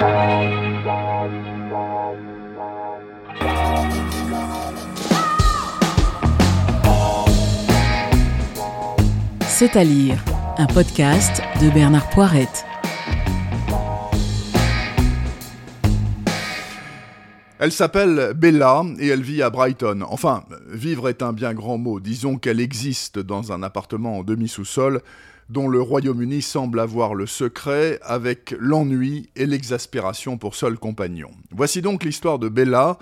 C'est à lire, un podcast de Bernard Poirette. Elle s'appelle Bella et elle vit à Brighton. Enfin, vivre est un bien grand mot. Disons qu'elle existe dans un appartement en demi-sous-sol dont le Royaume-Uni semble avoir le secret avec l'ennui et l'exaspération pour seul compagnon. Voici donc l'histoire de Bella,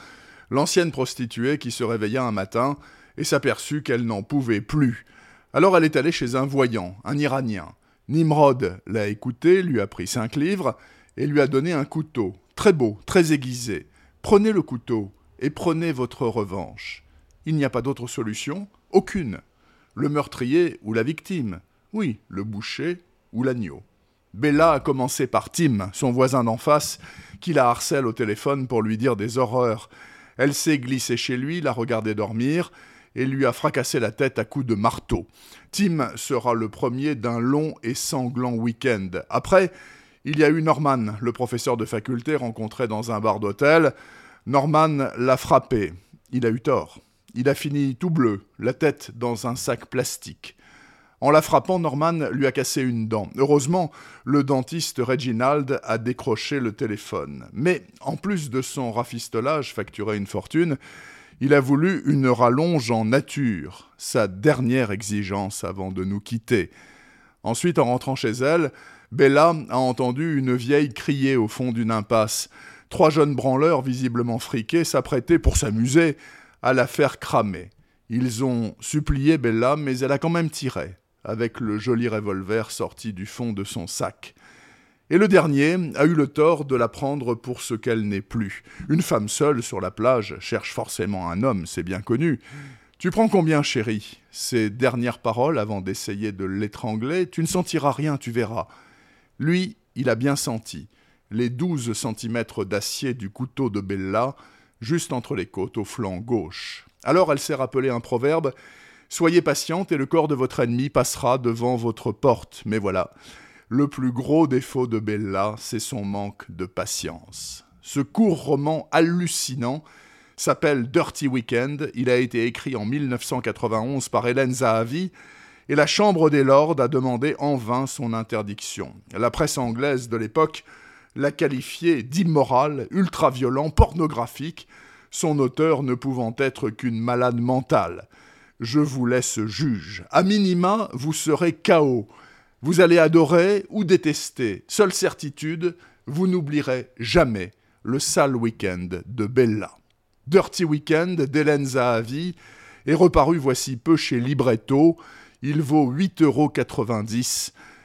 l'ancienne prostituée qui se réveilla un matin et s'aperçut qu'elle n'en pouvait plus. Alors elle est allée chez un voyant, un Iranien. Nimrod l'a écouté, lui a pris cinq livres et lui a donné un couteau, très beau, très aiguisé. Prenez le couteau et prenez votre revanche. Il n'y a pas d'autre solution Aucune. Le meurtrier ou la victime Oui, le boucher ou l'agneau. Bella a commencé par Tim, son voisin d'en face, qui la harcèle au téléphone pour lui dire des horreurs. Elle s'est glissée chez lui, l'a regardé dormir, et lui a fracassé la tête à coups de marteau. Tim sera le premier d'un long et sanglant week-end. Après, il y a eu Norman, le professeur de faculté rencontré dans un bar d'hôtel. Norman l'a frappé. Il a eu tort. Il a fini tout bleu, la tête dans un sac plastique. En la frappant, Norman lui a cassé une dent. Heureusement, le dentiste Reginald a décroché le téléphone. Mais, en plus de son rafistolage facturé une fortune, il a voulu une rallonge en nature, sa dernière exigence avant de nous quitter. Ensuite, en rentrant chez elle, Bella a entendu une vieille crier au fond d'une impasse. Trois jeunes branleurs, visiblement friqués, s'apprêtaient, pour s'amuser, à la faire cramer. Ils ont supplié Bella, mais elle a quand même tiré, avec le joli revolver sorti du fond de son sac. Et le dernier a eu le tort de la prendre pour ce qu'elle n'est plus. Une femme seule sur la plage cherche forcément un homme, c'est bien connu. Tu prends combien, chérie? Ses dernières paroles avant d'essayer de l'étrangler. Tu ne sentiras rien, tu verras. Lui, il a bien senti les douze centimètres d'acier du couteau de Bella, juste entre les côtes, au flanc gauche. Alors elle s'est rappelé un proverbe Soyez patiente et le corps de votre ennemi passera devant votre porte. Mais voilà, le plus gros défaut de Bella, c'est son manque de patience. Ce court roman hallucinant s'appelle Dirty Weekend. Il a été écrit en 1991 par Hélène Zahavi et la Chambre des Lords a demandé en vain son interdiction. La presse anglaise de l'époque l'a qualifié d'immoral, ultra-violent, pornographique, son auteur ne pouvant être qu'une malade mentale. Je vous laisse juge. A minima, vous serez chaos. Vous allez adorer ou détester. Seule certitude, vous n'oublierez jamais le sale week-end de Bella. Dirty Weekend d'Hélène Zahavi est reparu voici peu chez Libretto. Il vaut 8,90 euros.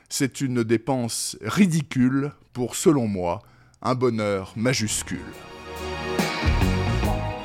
C'est une dépense ridicule pour, selon moi, un bonheur majuscule.